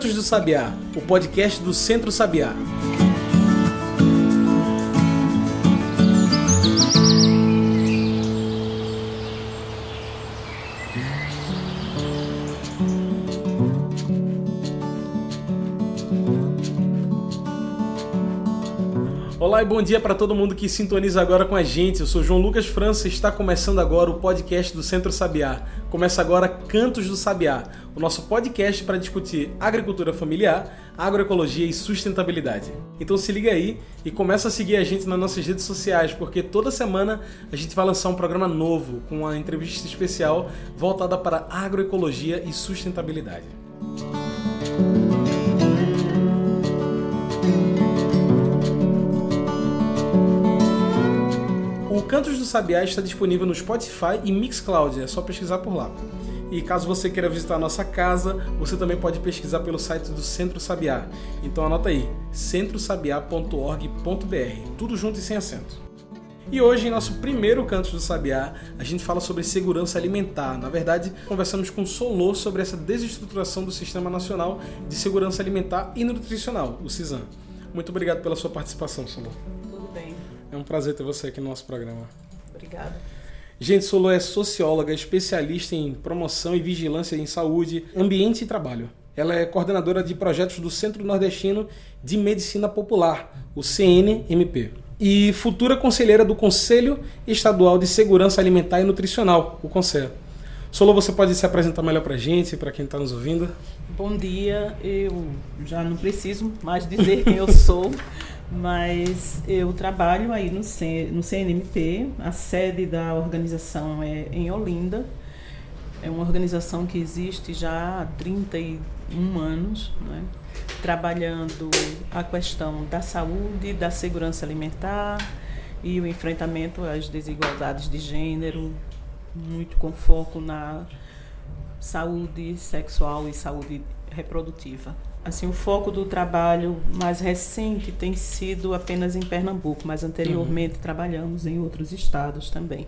Cantos do Sabiá, o podcast do Centro Sabiá. E bom dia para todo mundo que sintoniza agora com a gente. Eu sou João Lucas França e está começando agora o podcast do Centro Sabiá. Começa agora Cantos do Sabiá, o nosso podcast para discutir agricultura familiar, agroecologia e sustentabilidade. Então se liga aí e começa a seguir a gente nas nossas redes sociais, porque toda semana a gente vai lançar um programa novo com uma entrevista especial voltada para agroecologia e sustentabilidade. O Cantos do Sabiá está disponível no Spotify e Mixcloud, é só pesquisar por lá. E caso você queira visitar a nossa casa, você também pode pesquisar pelo site do Centro Sabiá. Então anota aí, centrosabiá.org.br, tudo junto e sem acento. E hoje, em nosso primeiro Cantos do Sabiá, a gente fala sobre segurança alimentar. Na verdade, conversamos com o Solô sobre essa desestruturação do Sistema Nacional de Segurança Alimentar e Nutricional, o CISAM. Muito obrigado pela sua participação, Solô. É um prazer ter você aqui no nosso programa. Obrigada. Gente, Solô é socióloga, especialista em promoção e vigilância em saúde, ambiente e trabalho. Ela é coordenadora de projetos do Centro Nordestino de Medicina Popular, o CNMP. E futura conselheira do Conselho Estadual de Segurança Alimentar e Nutricional, o CONSEA. Solô, você pode se apresentar melhor para a gente, para quem está nos ouvindo? Bom dia, eu já não preciso mais dizer quem eu sou, mas eu trabalho aí no, C, no CNMP, a sede da organização é em Olinda, é uma organização que existe já há 31 anos, né? trabalhando a questão da saúde, da segurança alimentar e o enfrentamento às desigualdades de gênero, muito com foco na saúde sexual e saúde reprodutiva. Assim, o foco do trabalho mais recente tem sido apenas em Pernambuco, mas anteriormente uhum. trabalhamos em outros estados também.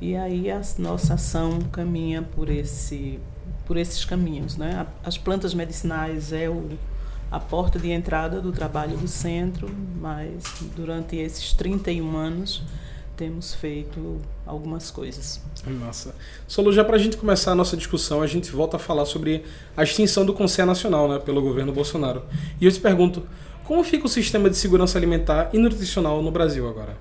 E aí a nossa ação caminha por esse por esses caminhos, né? As plantas medicinais é o a porta de entrada do trabalho do centro, mas durante esses 31 anos temos feito algumas coisas. Massa. Solo, já para a gente começar a nossa discussão, a gente volta a falar sobre a extinção do Conselho Nacional né, pelo governo Bolsonaro. E eu te pergunto, como fica o sistema de segurança alimentar e nutricional no Brasil agora?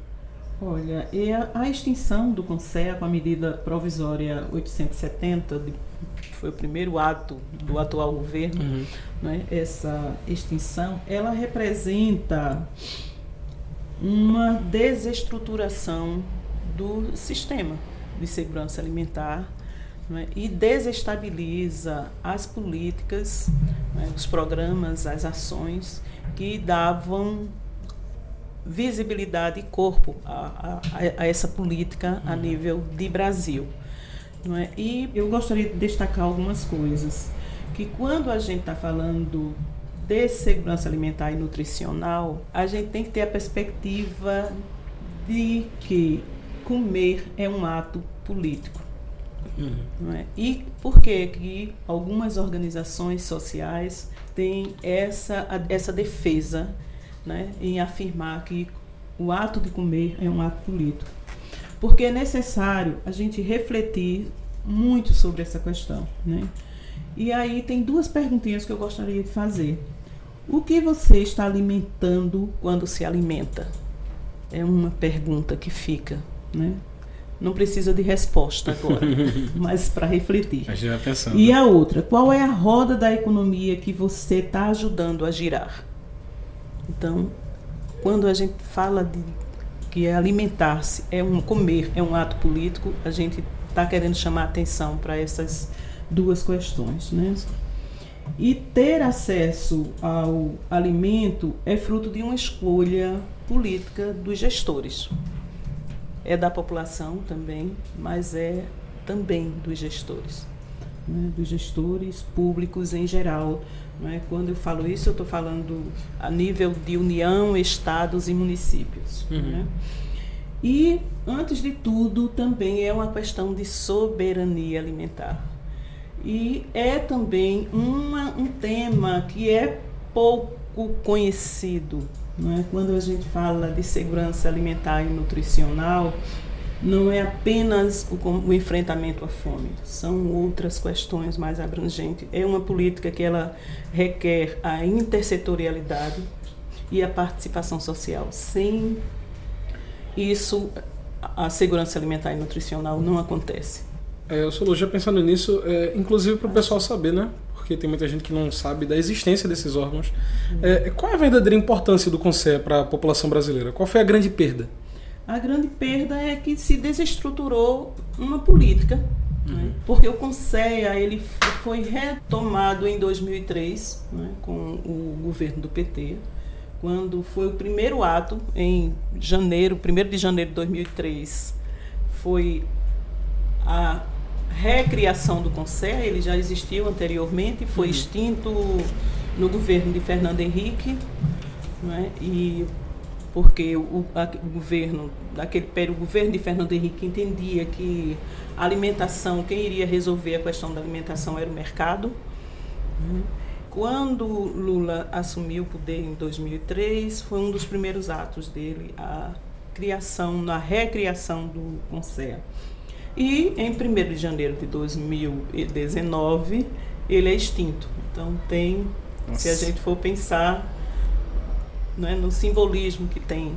Olha, e a, a extinção do Conselho com a medida provisória 870, de, foi o primeiro ato do atual governo, uhum. né, essa extinção, ela representa uma desestruturação do sistema de segurança alimentar é? e desestabiliza as políticas, é? os programas, as ações que davam visibilidade e corpo a, a, a essa política a uhum. nível de Brasil. Não é? E eu gostaria de destacar algumas coisas. Que quando a gente está falando de segurança alimentar e nutricional, a gente tem que ter a perspectiva de que comer é um ato político. Uhum. É? E por que, que algumas organizações sociais têm essa, essa defesa né, em afirmar que o ato de comer é um ato político? Porque é necessário a gente refletir muito sobre essa questão. Né? E aí tem duas perguntinhas que eu gostaria de fazer. O que você está alimentando quando se alimenta? É uma pergunta que fica, né? Não precisa de resposta agora, mas para refletir. A gente vai pensando. E a outra, qual é a roda da economia que você está ajudando a girar? Então, quando a gente fala de que é alimentar-se, é um comer, é um ato político, a gente está querendo chamar atenção para essas duas questões, né? E ter acesso ao alimento é fruto de uma escolha política dos gestores. É da população também, mas é também dos gestores. Né? Dos gestores públicos em geral. Né? Quando eu falo isso, eu estou falando a nível de União, Estados e municípios. Uhum. Né? E, antes de tudo, também é uma questão de soberania alimentar E é também uma, um tema que é pouco conhecido. Não é? Quando a gente fala de segurança alimentar e nutricional, não é apenas o, o, enfrentamento à fome, são outras questões mais abrangentes. É uma política que ela requer a intersetorialidade e a participação social. Sem isso, a segurança alimentar e nutricional não acontece. É, eu sou já pensando nisso, é, inclusive para o pessoal saber, né? Porque tem muita gente que não sabe da existência desses órgãos. É, qual é a verdadeira importância do Conselho para a população brasileira? Qual foi a grande perda? A grande perda é que se desestruturou uma política, uhum. né? porque o Conselho ele foi retomado em 2003 né? com o governo do PT, quando foi o primeiro ato em janeiro, 1 de janeiro de 2003, foi a recriação do Conselho, ele já existiu anteriormente, foi uhum. extinto no governo de Fernando Henrique, né? e porque o, a, o governo, daquele período, o governo de Fernando Henrique entendia que a alimentação, quem iria resolver a questão da alimentação era o mercado. Né? Quando Lula assumiu o poder em 2003, foi um dos primeiros atos dele a criação, a recriação do Conselho. E em 1 de janeiro de 2019, ele é extinto. Então tem, Nossa. se a gente for pensar né, no simbolismo que tem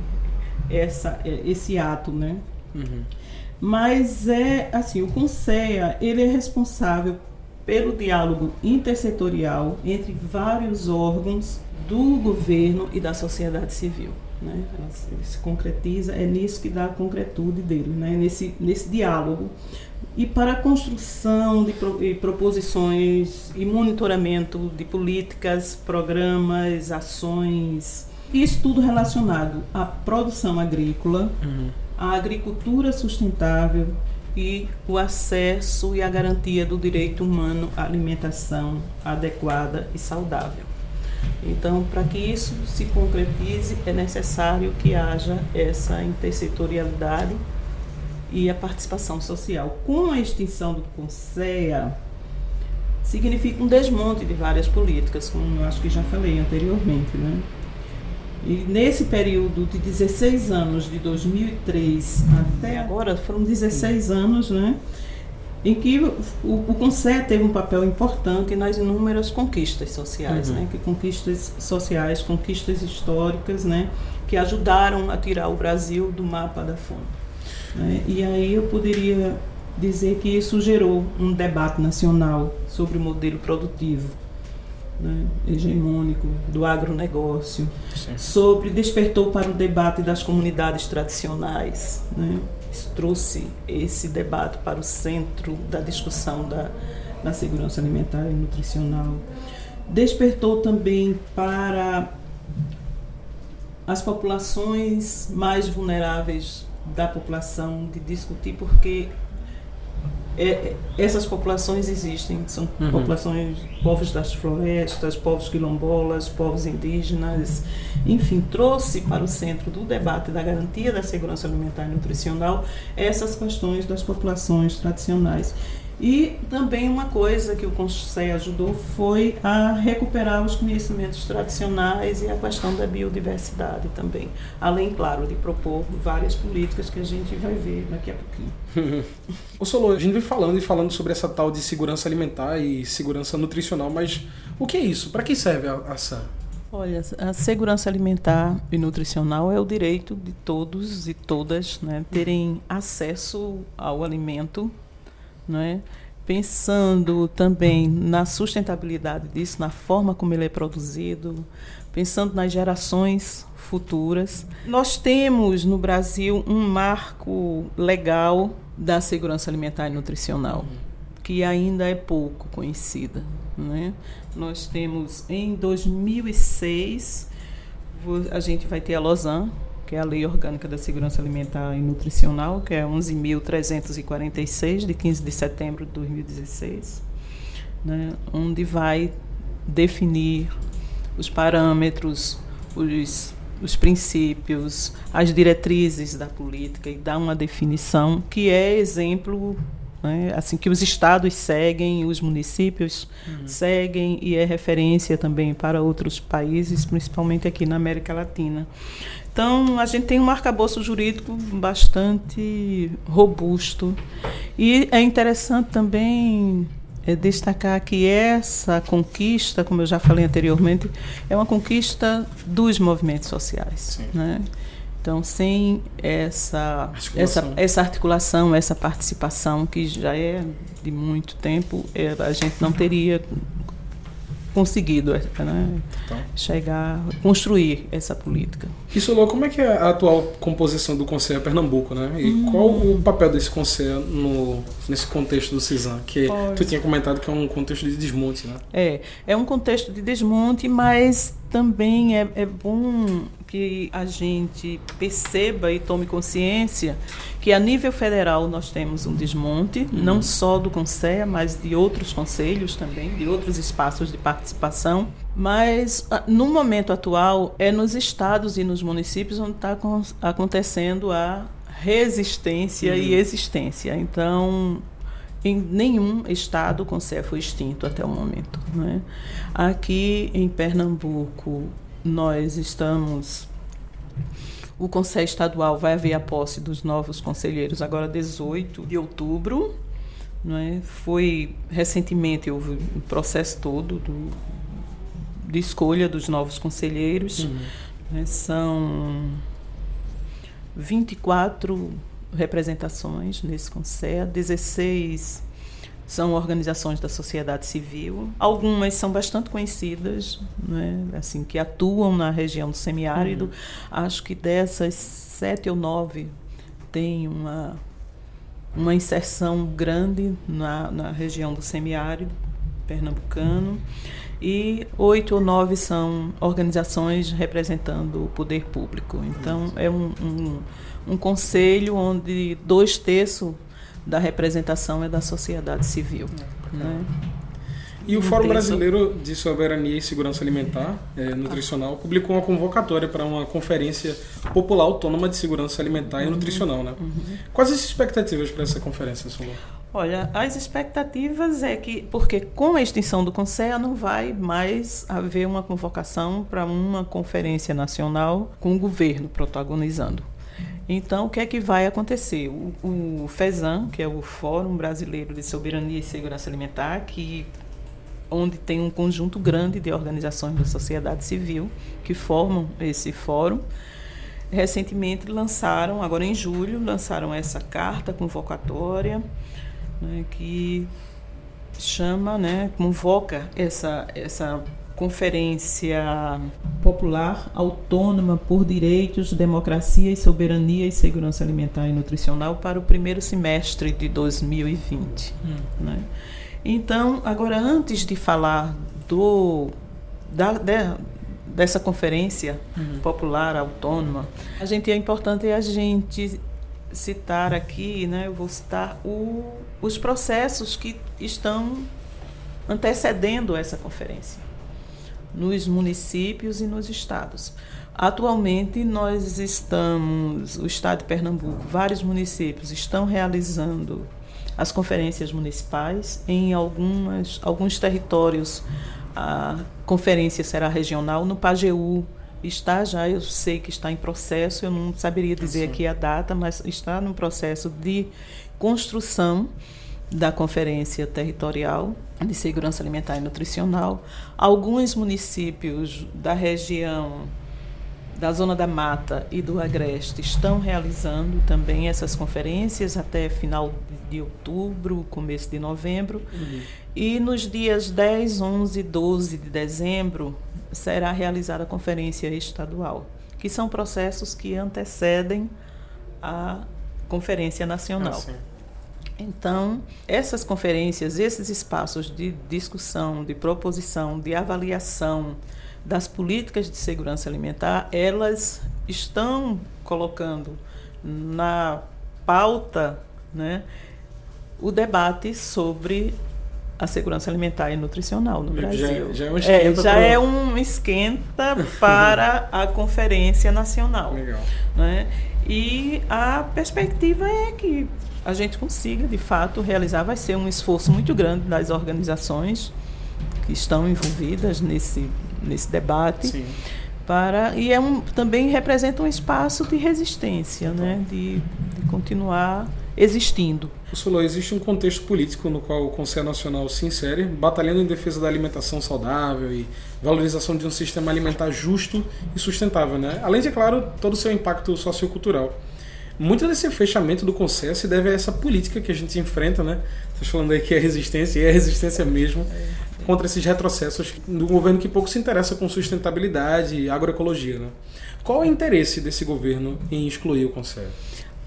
essa, é, esse ato, né? Uhum. Mas é assim, o Conselho ele é responsável pelo diálogo intersetorial entre vários órgãos do governo e da sociedade civil. Né? Ele se concretiza, é nisso que dá a concretude dele, né? nesse, nesse diálogo. E para a construção de pro, proposições e monitoramento de políticas, programas, ações, isso tudo relacionado à produção agrícola, uhum. à agricultura sustentável e o acesso e a garantia do direito humano à alimentação adequada e saudável. Então, para que isso se concretize, é necessário que haja essa intersetorialidade e a participação social. Com a extinção do CONSEA, significa um desmonte de várias políticas, como eu acho que já falei anteriormente. Né? E nesse período de 16 anos, de 2003 até agora, foram 16 anos, né? Em que o, o Conselho teve um papel importante nas inúmeras conquistas sociais, uhum. né? que conquistas sociais, conquistas históricas, né? que ajudaram a tirar o Brasil do mapa da fome. Né? E aí eu poderia dizer que isso gerou um debate nacional sobre o modelo produtivo né? hegemônico do agronegócio, sobre despertou para o debate das comunidades tradicionais, né? Trouxe esse debate para o centro da discussão da, da segurança alimentar e nutricional. Despertou também para as populações mais vulneráveis da população de discutir porque é, é, essas populações existem, são uhum. populações, povos das florestas, povos quilombolas, povos indígenas, enfim, trouxe para o centro do debate da garantia da segurança alimentar e nutricional essas questões das populações tradicionais. E também uma coisa que o Conselho ajudou foi a recuperar os conhecimentos tradicionais e a questão da biodiversidade também. Além, claro, de propor várias políticas que a gente vai ver daqui a pouquinho. Ô Solô, a gente vem falando e falando sobre essa tal de segurança alimentar e segurança nutricional, mas o que é isso? Para que serve a, a SAM? Olha, a segurança alimentar e nutricional é o direito de todos e todas né, terem acesso ao alimento é? pensando também na sustentabilidade disso, na forma como ele é produzido, pensando nas gerações futuras. Nós temos no Brasil um marco legal da segurança alimentar e nutricional, que ainda é pouco conhecida. Né? Nós temos em 2006, a gente vai ter a Lausanne, que é a Lei Orgânica da Segurança Alimentar e Nutricional, que é 11.346, de 15 de setembro de 2016, né, onde vai definir os parâmetros, os, os princípios, as diretrizes da política e dar uma definição que é exemplo né? assim que os estados seguem, os municípios uhum. seguem e é referência também para outros países, principalmente aqui na América Latina. Então, a gente tem um arcabouço jurídico bastante robusto. E é interessante também é, destacar que essa conquista, como eu já falei anteriormente, é uma conquista dos movimentos sociais. Né? Então, sem essa articulação. essa, essa articulação, essa participação, que já é de muito tempo, é, a gente não teria conseguido né, então. chegar, construir essa política. Isso, Lô, como é que é a atual composição do Conselho Pernambuco, né? E hum. qual o papel desse conselho no, nesse contexto do CISAM? Que Pode. tu tinha comentado que é um contexto de desmonte, né? É, é um contexto de desmonte, mas também é, é bom que a gente perceba e tome consciência que a nível federal nós temos um desmonte, uhum. não só do Conselho, mas de outros conselhos também, de outros espaços de participação. Mas ah, no momento atual é nos estados e nos municípios onde está acontecendo a resistência uhum. e existência. Então em nenhum estado o Conselho foi extinto até o momento. Né? Aqui em Pernambuco, nós estamos. O Conselho Estadual vai haver a posse dos novos conselheiros agora 18 de outubro. Não é? Foi recentemente houve o processo todo do, de escolha dos novos conselheiros. Uhum. Né? São 24 representações nesse conselho, 16 são organizações da sociedade civil. Algumas são bastante conhecidas, né, assim, que atuam na região do semiárido. Uhum. Acho que dessas sete ou nove tem uma, uma inserção grande na, na região do semiárido pernambucano. E oito ou nove são organizações representando o poder público. Então, é um, um, um conselho onde dois terços da representação é da sociedade civil. É, né? E o Fórum Brasileiro de Soberania e Segurança Alimentar é, Nutricional publicou uma convocatória para uma conferência popular autônoma de segurança alimentar e uhum. nutricional. Né? Uhum. Quais as expectativas para essa conferência, Solon? Olha, as expectativas é que, porque com a extinção do Conselho não vai mais haver uma convocação para uma conferência nacional com o governo protagonizando. Então, o que é que vai acontecer? O, o FESAM, que é o Fórum Brasileiro de Soberania e Segurança Alimentar, que onde tem um conjunto grande de organizações da sociedade civil que formam esse fórum, recentemente lançaram, agora em julho, lançaram essa carta convocatória né, que chama, né, convoca essa, essa Conferência Popular Autônoma por Direitos, Democracia e Soberania e Segurança Alimentar e Nutricional para o primeiro semestre de 2020. Hum. Né? Então, agora, antes de falar do, da, de, dessa conferência uhum. popular autônoma, a gente é importante a gente citar aqui, né, eu vou citar o, os processos que estão antecedendo essa conferência nos municípios e nos estados. Atualmente, nós estamos, o estado de Pernambuco, vários municípios estão realizando as conferências municipais. Em algumas, alguns territórios, a conferência será regional. No Pajeú está já, eu sei que está em processo, eu não saberia dizer aqui a data, mas está no processo de construção da Conferência Territorial de Segurança Alimentar e Nutricional. Alguns municípios da região da Zona da Mata e do Agreste estão realizando também essas conferências até final de outubro, começo de novembro. Uhum. E nos dias 10, 11 e 12 de dezembro será realizada a conferência estadual, que são processos que antecedem a Conferência Nacional. Ah, então, essas conferências, esses espaços de discussão, de proposição, de avaliação das políticas de segurança alimentar, elas estão colocando na pauta né, o debate sobre a segurança alimentar e nutricional no Brasil. Já, já é um esquenta, é, já é um esquenta para a Conferência Nacional. Legal. Né? E a perspectiva é que a gente consiga, de fato, realizar. Vai ser um esforço muito grande das organizações que estão envolvidas nesse, nesse debate. Sim. Para, e é um, também representa um espaço de resistência, né? de, de continuar existindo. Solô, existe um contexto político no qual o Conselho Nacional se insere, batalhando em defesa da alimentação saudável e valorização de um sistema alimentar justo e sustentável, né? Além de, é claro, todo o seu impacto sociocultural. Muito desse fechamento do Conselho se deve a essa política que a gente enfrenta, né? Vocês falando aí que é resistência, e é resistência mesmo, contra esses retrocessos do governo que pouco se interessa com sustentabilidade e agroecologia, né? Qual é o interesse desse governo em excluir o Conselho?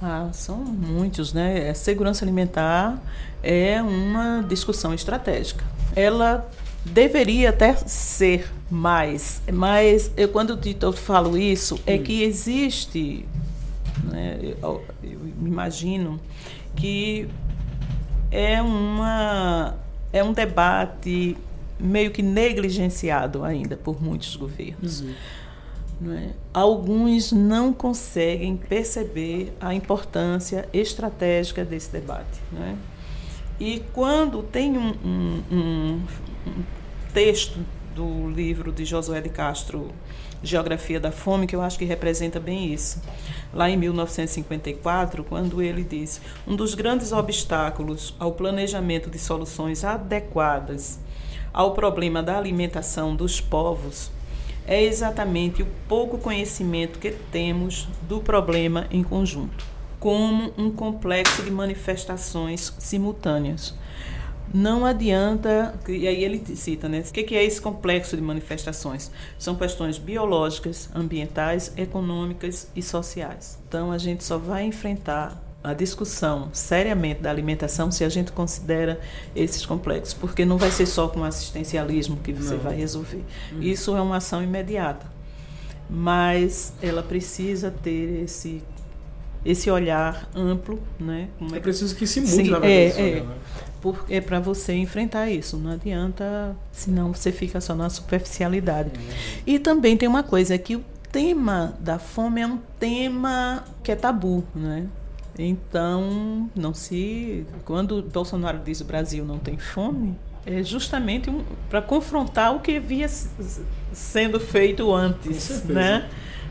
Ah, são muitos, né? A é, segurança alimentar é uma discussão estratégica. Ela deveria até ser mais, mas eu quando eu falo isso é hum. que existe, né, eu, eu me imagino que é uma é um debate meio que negligenciado ainda por muitos governos. Uhum. Não é? Alguns não conseguem perceber a importância estratégica desse debate. Não é? E quando tem um, um, um, um texto do livro de Josué de Castro, Geografia da Fome, que eu acho que representa bem isso. Lá em 1954, quando ele diz: um dos grandes obstáculos ao planejamento de soluções adequadas ao problema da alimentação dos povos é exatamente o pouco conhecimento que temos do problema em conjunto, como um complexo de manifestações simultâneas. Não adianta, e aí ele cita, né? O que é esse complexo de manifestações? São questões biológicas, ambientais, econômicas e sociais. Então a gente só vai enfrentar a discussão seriamente da alimentação se a gente considera esses complexos, porque não vai ser só com assistencialismo que você não. vai resolver. Uhum. Isso é uma ação imediata, mas ela precisa ter esse esse olhar amplo, né? É, é preciso que se mude Sim, na verdade. É, é, né? É para você enfrentar isso. Não adianta, senão você fica só na superficialidade. Uhum. E também tem uma coisa que o tema da fome é um tema que é tabu, né? Então, não se. Quando Bolsonaro diz o Brasil não tem fome, é justamente um, para confrontar o que havia sendo feito antes. Né?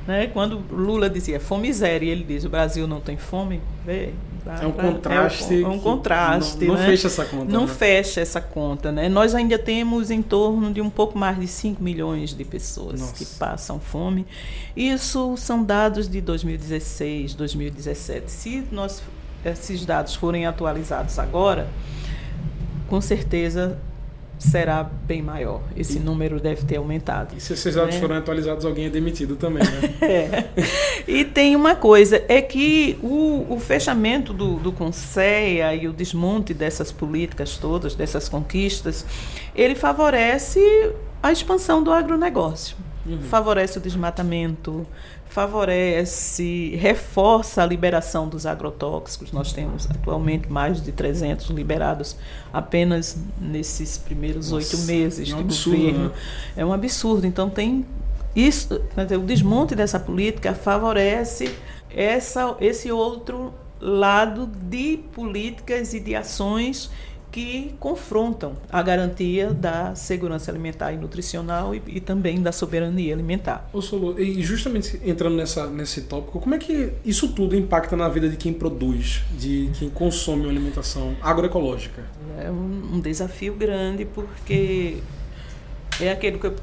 né? Quando Lula dizia fome zero e ele diz o Brasil não tem fome, vê, é um contraste. É um, contraste. Não, não né? fecha essa conta. Não né? fecha essa conta. Né? Nós ainda temos em torno de um pouco mais de 5 milhões de pessoas Nossa. que passam fome. Isso são dados de 2016, 2017. Se nós, esses dados forem atualizados agora, com certeza será bem maior. Esse e, número deve ter aumentado. E se esses dados né? forem atualizados, alguém é demitido também, né? é. E tem uma coisa, é que o, o fechamento do, do Conceia e o desmonte dessas políticas todas, dessas conquistas, ele favorece a expansão do agronegócio. Uhum. Favorece o desmatamento, favorece, reforça a liberação dos agrotóxicos. Nós temos atualmente mais de 300 liberados apenas nesses primeiros oito meses é um de absurdo, governo. Né? É um absurdo. Então tem isso, o desmonte dessa política favorece essa, esse outro lado de políticas e de ações que confrontam a garantia da segurança alimentar e nutricional e, e também da soberania alimentar. Ô Solo, e justamente entrando nessa, nesse tópico, como é que isso tudo impacta na vida de quem produz, de quem consome uma alimentação agroecológica? É um, um desafio grande porque é aquele que eu,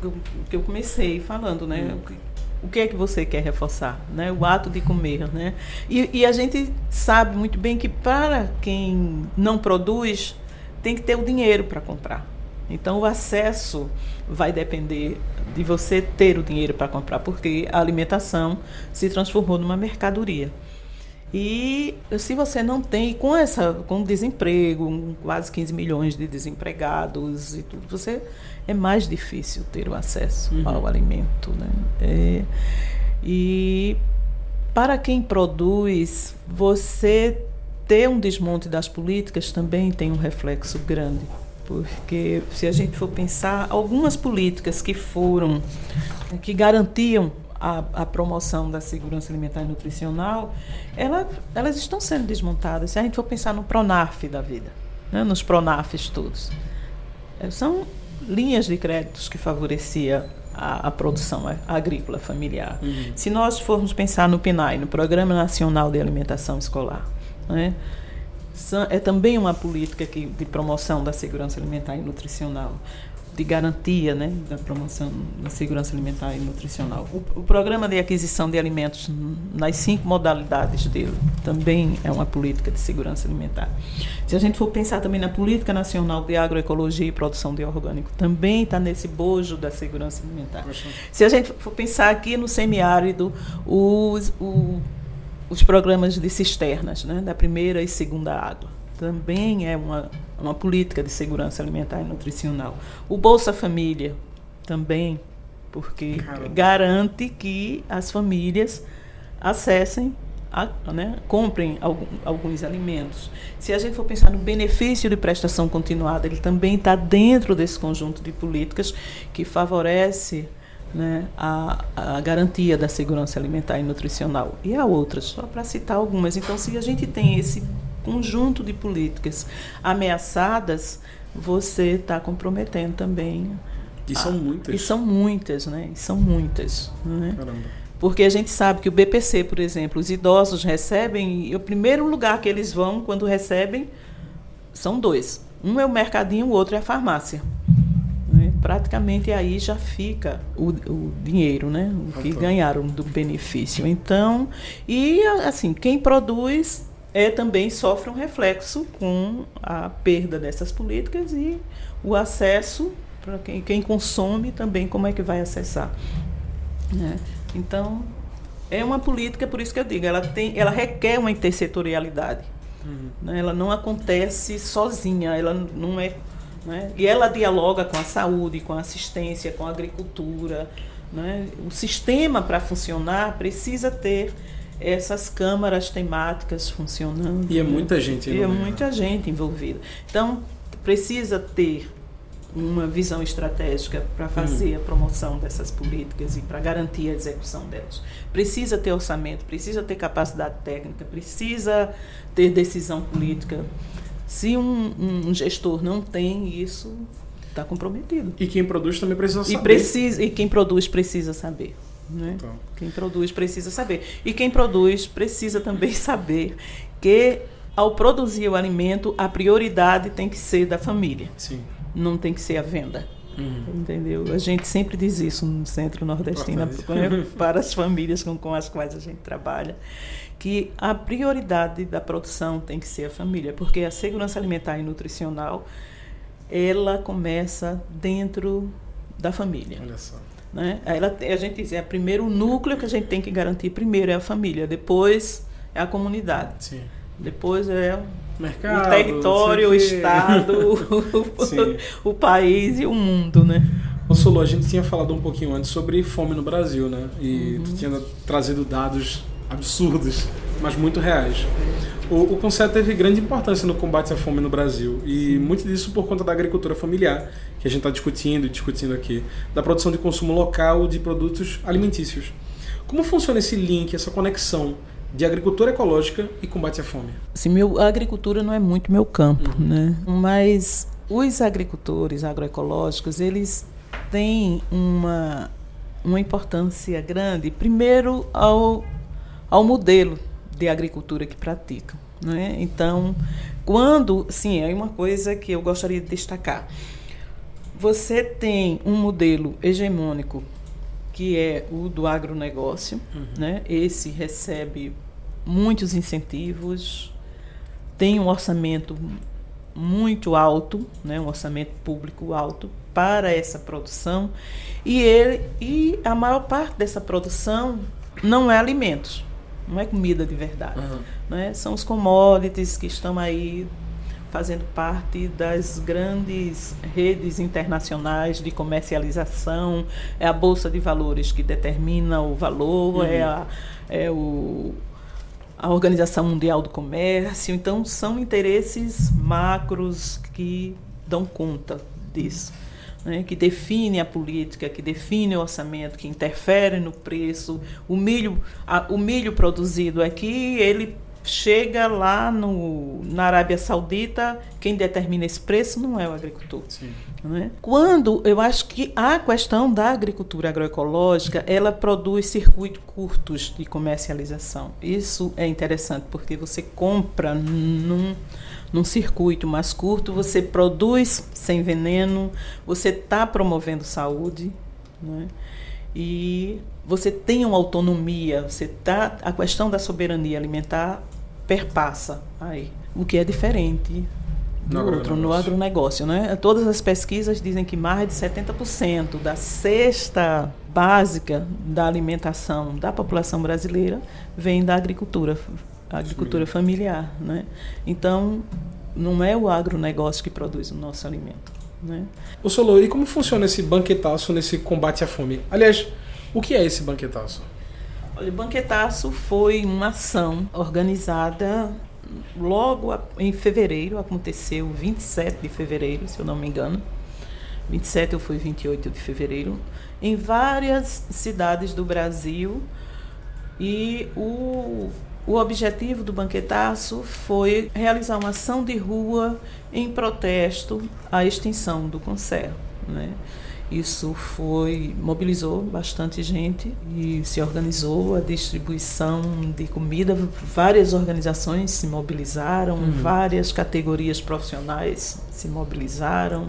que eu comecei falando, né? Hum. O que é que você quer reforçar? Né? O ato de comer. Né? E, e a gente sabe muito bem que para quem não produz, tem que ter o dinheiro para comprar. Então, o acesso vai depender de você ter o dinheiro para comprar, porque a alimentação se transformou numa mercadoria. E se você não tem, com essa, com desemprego, quase 15 milhões de desempregados e tudo, você é mais difícil ter o acesso uhum. ao alimento, né? É, e para quem produz, você ter um desmonte das políticas também tem um reflexo grande, porque se a gente for pensar algumas políticas que foram que garantiam a, a, promoção da segurança alimentar e nutricional, ela, elas estão sendo desmontadas. Se a gente for pensar no Pronaf da vida, né, nos Pronafs todos, é, são linhas de créditos que favorecia a, a produção agrícola familiar. Uhum. Se nós formos pensar no PNAE, no Programa Nacional de Alimentação Escolar, né, é também uma política que, de promoção da segurança alimentar e nutricional de garantia né, da promoção da segurança alimentar e nutricional. O, o, programa de aquisição de alimentos nas cinco modalidades dele também é uma política de segurança alimentar. Se a gente for pensar também na política nacional de agroecologia e produção de orgânico, também está nesse bojo da segurança alimentar. Se a gente for pensar aqui no semiárido, os, o, os programas de cisternas, né, da primeira e segunda água, também é uma uma política de segurança alimentar e nutricional. O Bolsa Família também, porque Caramba. garante que as famílias acessem, a, né, comprem algum, alguns alimentos. Se a gente for pensar no benefício de prestação continuada, ele também está dentro desse conjunto de políticas que favorece né, a, a, garantia da segurança alimentar e nutricional. E há outras, só para citar algumas. Então, se a gente tem esse conjunto de políticas ameaçadas, você está comprometendo também. E são muitas. E são muitas, né? E são muitas. Né? Caramba. Porque a gente sabe que o BPC, por exemplo, os idosos recebem, e o primeiro lugar que eles vão quando recebem são dois. Um é o mercadinho, o outro é a farmácia. Praticamente aí já fica o, o dinheiro, né? O que ganharam do benefício. Então, e assim, quem produz é, também sofre um reflexo com a perda dessas políticas e o acesso para quem, quem consome também como é que vai acessar. Né? Então, é uma política, por isso que eu digo, ela, tem, ela requer uma intersetorialidade. Uhum. Né? Ela não acontece sozinha, ela não é. Né? E ela dialoga com a saúde, com a assistência, com a agricultura. Né? O sistema, para funcionar, precisa ter essas câmaras temáticas funcionando. E é muita gente E é muita gente envolvida. Então, precisa ter uma visão estratégica para fazer hum. a promoção dessas políticas e para garantir a execução delas. Precisa ter orçamento, precisa ter capacidade técnica, precisa ter decisão política. Se um, um gestor não tem isso, está comprometido. E quem produz também precisa saber. E, precisa, e quem produz precisa saber. Né? Então. Quem produz precisa saber. E quem produz precisa também saber que, ao produzir o alimento, a prioridade tem que ser da família. Sim. Não tem que ser a venda. Uhum. Entendeu? A gente sempre diz isso no Centro Nordestino para as famílias com, com as quais a gente trabalha, que a prioridade da produção tem que ser a família, porque a segurança alimentar e nutricional ela começa dentro da família. Olha só. Né? Ela, a gente diz, é primeiro o núcleo que a gente tem que garantir primeiro é a família, depois é a comunidade. Sim. Depois é Mercado, o território, o estado, o, o, país e o mundo, né? Ô Solo, a gente tinha falado um pouquinho antes sobre fome no Brasil, né? E uhum. tu tinha trazido dados absurdos, mas muito reais. O, o conceito teve grande importância no combate à fome no Brasil e muito disso por conta da agricultura familiar, que a gente está discutindo e discutindo aqui, da produção de consumo local de produtos alimentícios. Como funciona esse link, essa conexão de agricultura ecológica e combate à fome? Sim, meu, a agricultura não é muito meu campo, uhum. né? Mas os agricultores agroecológicos, eles têm uma, uma importância grande, primeiro ao ao modelo de agricultura que praticam. Né? Então, quando, sim, é uma coisa que eu gostaria de destacar. Você tem um modelo hegemônico que é o do agronegócio, uhum. né? Esse recebe muitos incentivos, tem um orçamento muito alto, né? Um orçamento público alto para essa produção e ele e a maior parte dessa produção não é alimentos não é comida de verdade. Uhum. Né? São os commodities que estão aí fazendo parte das grandes redes internacionais de comercialização. É a Bolsa de Valores que determina o valor, uhum. é, a, é o, a Organização Mundial do Comércio. Então, são interesses macros que dão conta disso. Né, que define a política, que define o orçamento, que interfere no preço. O milho, a, o milho produzido aqui, ele chega lá no, na Arábia Saudita, quem determina esse preço não é o agricultor. Né? Quando eu acho que a questão da agricultura agroecológica, ela produz circuitos curtos de comercialização. Isso é interessante porque você compra num, num circuito mais curto, você produz sem veneno, você está promovendo saúde, né? e você tem uma autonomia, você tá a questão da soberania alimentar perpassa aí, o que é diferente do no outro, no agronegócio. Né? Todas as pesquisas dizem que mais de 70% da cesta básica da alimentação da população brasileira vem da agricultura, agricultura Sim. familiar. Né? Então, não é o agronegócio que produz o nosso alimento. Né? O Solô, e como funciona esse banquetaço nesse combate à fome? Aliás, o que é esse banquetaço? Olha, o Banquetaço foi uma ação organizada logo em fevereiro, aconteceu 27 de fevereiro, se eu não me engano. 27 ou foi 28 de fevereiro, em várias cidades do Brasil. E o, o objetivo do banquetaço foi realizar uma ação de rua em protesto à extinção do Conselho. Né? Isso foi mobilizou bastante gente e se organizou a distribuição de comida. Várias organizações se mobilizaram, uhum. várias categorias profissionais se mobilizaram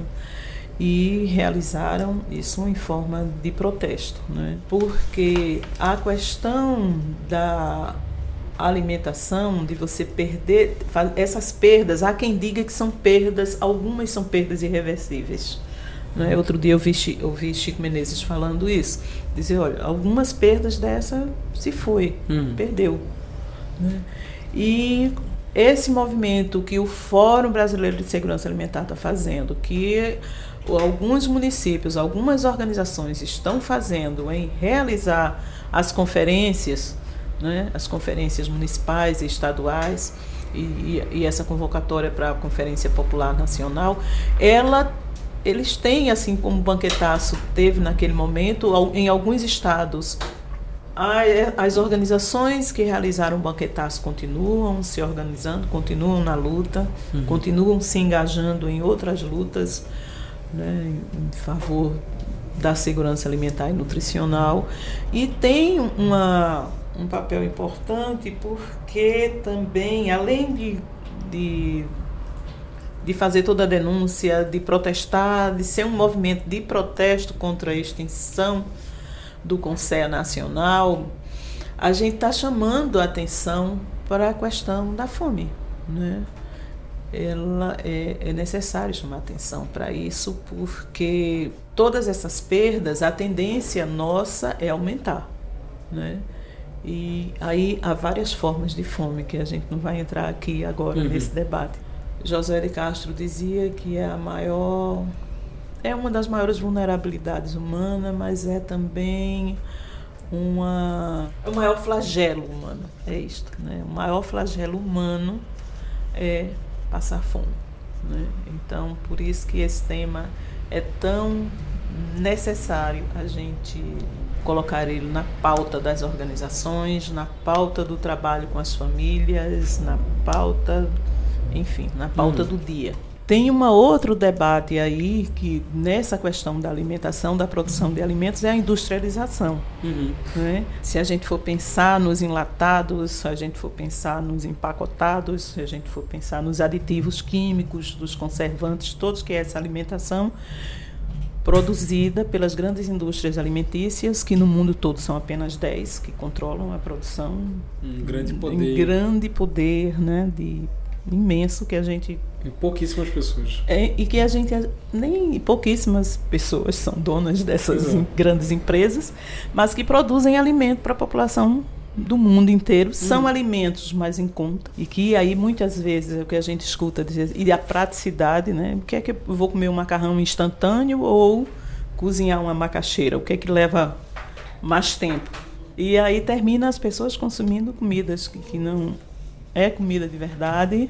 e realizaram isso em forma de protesto, né? Porque a questão da alimentação, de você perder essas perdas, há quem diga que são perdas, algumas são perdas irreversíveis né? Outro dia eu vi, eu vi Chico Menezes falando isso. Dizer, olha, algumas perdas dessa se foi, uhum. perdeu. Né? E esse movimento que o Fórum Brasileiro de Segurança Alimentar está fazendo, que alguns municípios, algumas organizações estão fazendo em realizar as conferências, né, as conferências municipais e estaduais, e, e essa convocatória para a Conferência Popular Nacional, ela eles têm, assim como o banquetaço teve naquele momento, em alguns estados, as organizações que realizaram o banquetaço continuam se organizando, continuam na luta, uhum. continuam se engajando em outras lutas né, em favor da segurança alimentar e nutricional. E tem uma, um papel importante porque também, além de, de de fazer toda a denúncia, de protestar, de ser um movimento de protesto contra a extinção do Conselho Nacional, a gente está chamando a atenção para a questão da fome. Né? Ela é, é necessário chamar atenção para isso, porque todas essas perdas, a tendência nossa é aumentar. Né? E aí há várias formas de fome que a gente não vai entrar aqui agora uhum. nesse debate. José de Castro dizia que é a maior é uma das maiores vulnerabilidades humanas, mas é também uma é o maior flagelo humano, é isto, né? O maior flagelo humano é passar fome, né? Então, por isso que esse tema é tão necessário a gente colocar ele na pauta das organizações, na pauta do trabalho com as famílias, na pauta enfim, na pauta uhum. do dia. Tem um outro debate aí que nessa questão da alimentação, da produção de alimentos, é a industrialização. Uhum. Né? Se a gente for pensar nos enlatados, se a gente for pensar nos empacotados, se a gente for pensar nos aditivos químicos, dos conservantes, todos que é essa alimentação produzida pelas grandes indústrias alimentícias, que no mundo todo são apenas 10 que controlam a produção. Um grande poder. Um grande poder né, de imenso que a gente e pouquíssimas pessoas é, e que a gente nem pouquíssimas pessoas são donas dessas é. grandes empresas mas que produzem alimento para a população do mundo inteiro são hum. alimentos mais em conta. E que aí muitas vezes o que a gente escuta dizer e a praticidade né? O que é que eu vou comer um macarrão instantâneo ou cozinhar uma macaxeira? O que é que leva mais tempo? E aí termina as pessoas consumindo comidas que, que não é comida de verdade.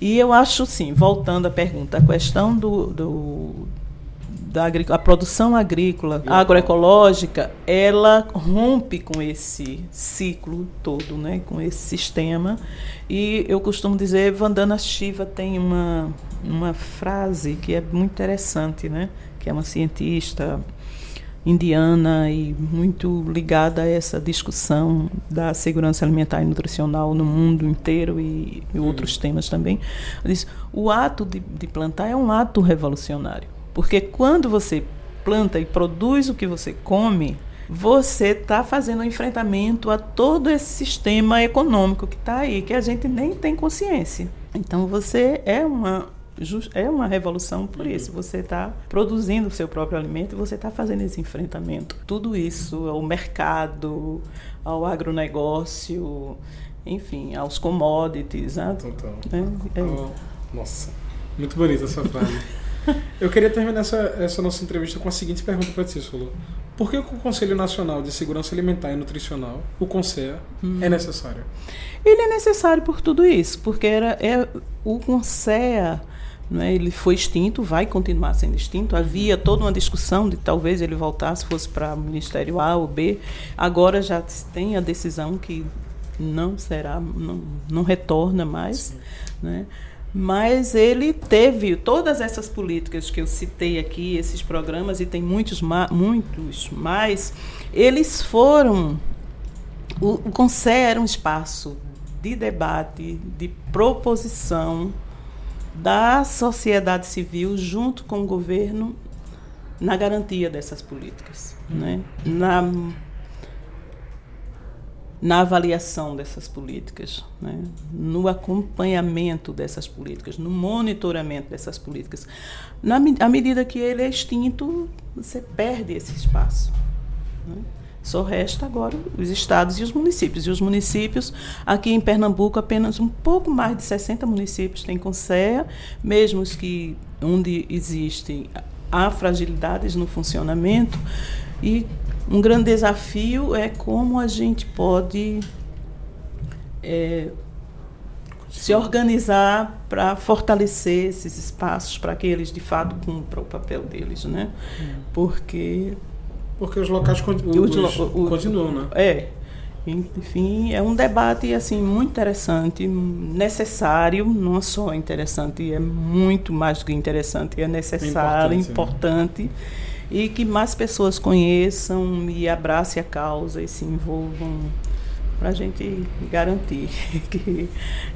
E eu acho, sim, voltando à pergunta, a questão do, do da a produção agrícola agroecológica, ela rompe com esse ciclo todo, né, com esse sistema. E eu costumo dizer, Vandana Shiva tem uma, uma frase que é muito interessante, né, que é uma cientista indiana e muito ligada a essa discussão da segurança alimentar e nutricional no mundo inteiro e, e outros uhum. temas também. Diz, o ato de, de plantar é um ato revolucionário. Porque quando você planta e produz o que você come, você está fazendo um enfrentamento a todo esse sistema econômico que está aí, que a gente nem tem consciência. Então você é uma é uma revolução por isso. Uhum. Você está produzindo o seu próprio alimento e você está fazendo esse enfrentamento. Tudo isso ao mercado, ao agronegócio, enfim, aos commodities. Né? Total. É, é. Nossa, muito bonita essa frase. Eu queria terminar essa, essa nossa entrevista com a seguinte pergunta para ti, Solo. Por que o Conselho Nacional de Segurança Alimentar e Nutricional, o CONSEA, hum. é necessário? Ele é necessário por tudo isso, porque era, é, o CONSEA né, ele foi extinto, vai continuar sendo extinto. Havia toda uma discussão de talvez ele voltasse, fosse para o Ministério A ou B. Agora já tem a decisão que não será, não, não retorna mais. Né? Mas ele teve todas essas políticas que eu citei aqui, esses programas, e tem muitos, muitos mais, eles foram. O, o Conselho era um espaço de debate, de proposição da sociedade civil junto com o governo na garantia dessas políticas, né? na na avaliação dessas políticas, né? no acompanhamento dessas políticas, no monitoramento dessas políticas. Na à medida que ele é extinto, você perde esse espaço. Né? Só resta agora os estados e os municípios. E os municípios, aqui em Pernambuco, apenas um pouco mais de 60 municípios têm CONSEA, mesmo os que onde existem há fragilidades no funcionamento. E um grande desafio é como a gente pode é, se organizar para fortalecer esses espaços, para que eles de fato cumpram o papel deles, né? Hum. Porque porque os locais continuam, os, os, continuam, né? É. Enfim, é um debate assim muito interessante, necessário, não só interessante, é muito mais do que interessante, é necessário, é importante, importante e que mais pessoas conheçam e abracem a causa e se envolvam para a gente garantir que,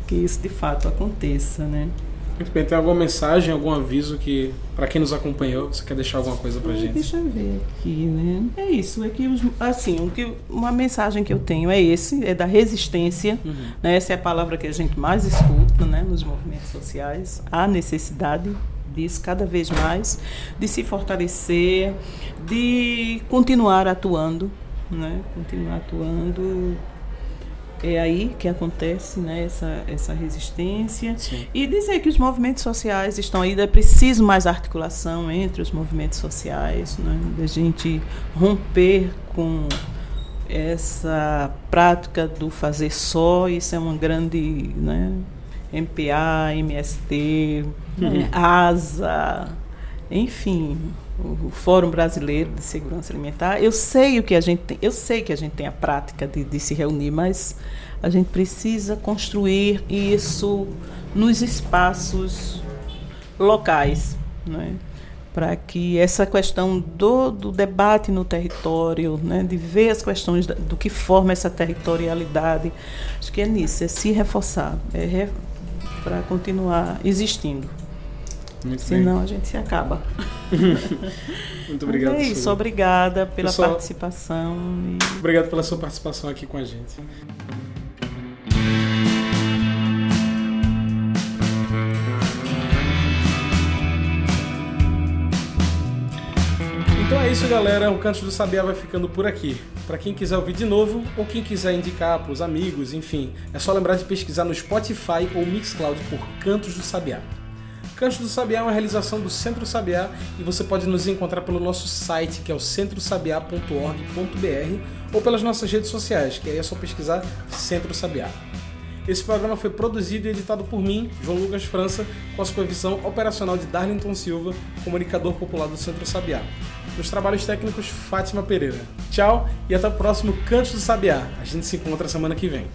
que isso de fato aconteça, né? Muito bem, tem alguma mensagem, algum aviso que, para quem nos acompanhou, você quer deixar alguma coisa pra gente? Deixa eu ver aqui, né? É isso, é que, os, assim, uma mensagem que eu tenho é esse, é da resistência, uhum. né? Essa é a palavra que a gente mais escuta, né, nos movimentos sociais. Há necessidade disso cada vez mais, de se fortalecer, de continuar atuando, né? Continuar atuando é aí que acontece né, essa, essa resistência. Sim. E dizer que os movimentos sociais estão aí, é preciso mais articulação entre os movimentos sociais, né, da gente romper com essa prática do fazer só, isso é uma grande. Né, MPA, MST, uhum. ASA, enfim, o Fórum Brasileiro de Segurança Alimentar. Eu sei o que a gente tem, eu sei que a gente tem a prática de, de se reunir, mas a gente precisa construir isso nos espaços locais, né? para que essa questão do, do, debate no território, né, de ver as questões do que forma essa territorialidade, acho que é nisso, é se reforçar, é re, para continuar existindo. Muito Senão bem. a gente se acaba. Muito obrigado. Mas é isso, obrigada pela Pessoal, participação. E... Obrigado pela sua participação aqui com a gente. Então é isso, galera. O Cantos do Sabiá vai ficando por aqui. Para quem quiser ouvir de novo ou quem quiser indicar para os amigos, enfim, é só lembrar de pesquisar no Spotify ou Mixcloud por Cantos do Sabiá. Cantos do Sabiá é uma realização do Centro Sabiá e você pode nos encontrar pelo nosso site, que é o centrosabiá.org.br, ou pelas nossas redes sociais, que aí é só pesquisar Centro Sabiá. Esse programa foi produzido e editado por mim, João Lucas França, com a supervisão operacional de Darlington Silva, comunicador popular do Centro Sabiá. Nos trabalhos técnicos, Fátima Pereira. Tchau e até o próximo Cantos do Sabiá. A gente se encontra semana que vem.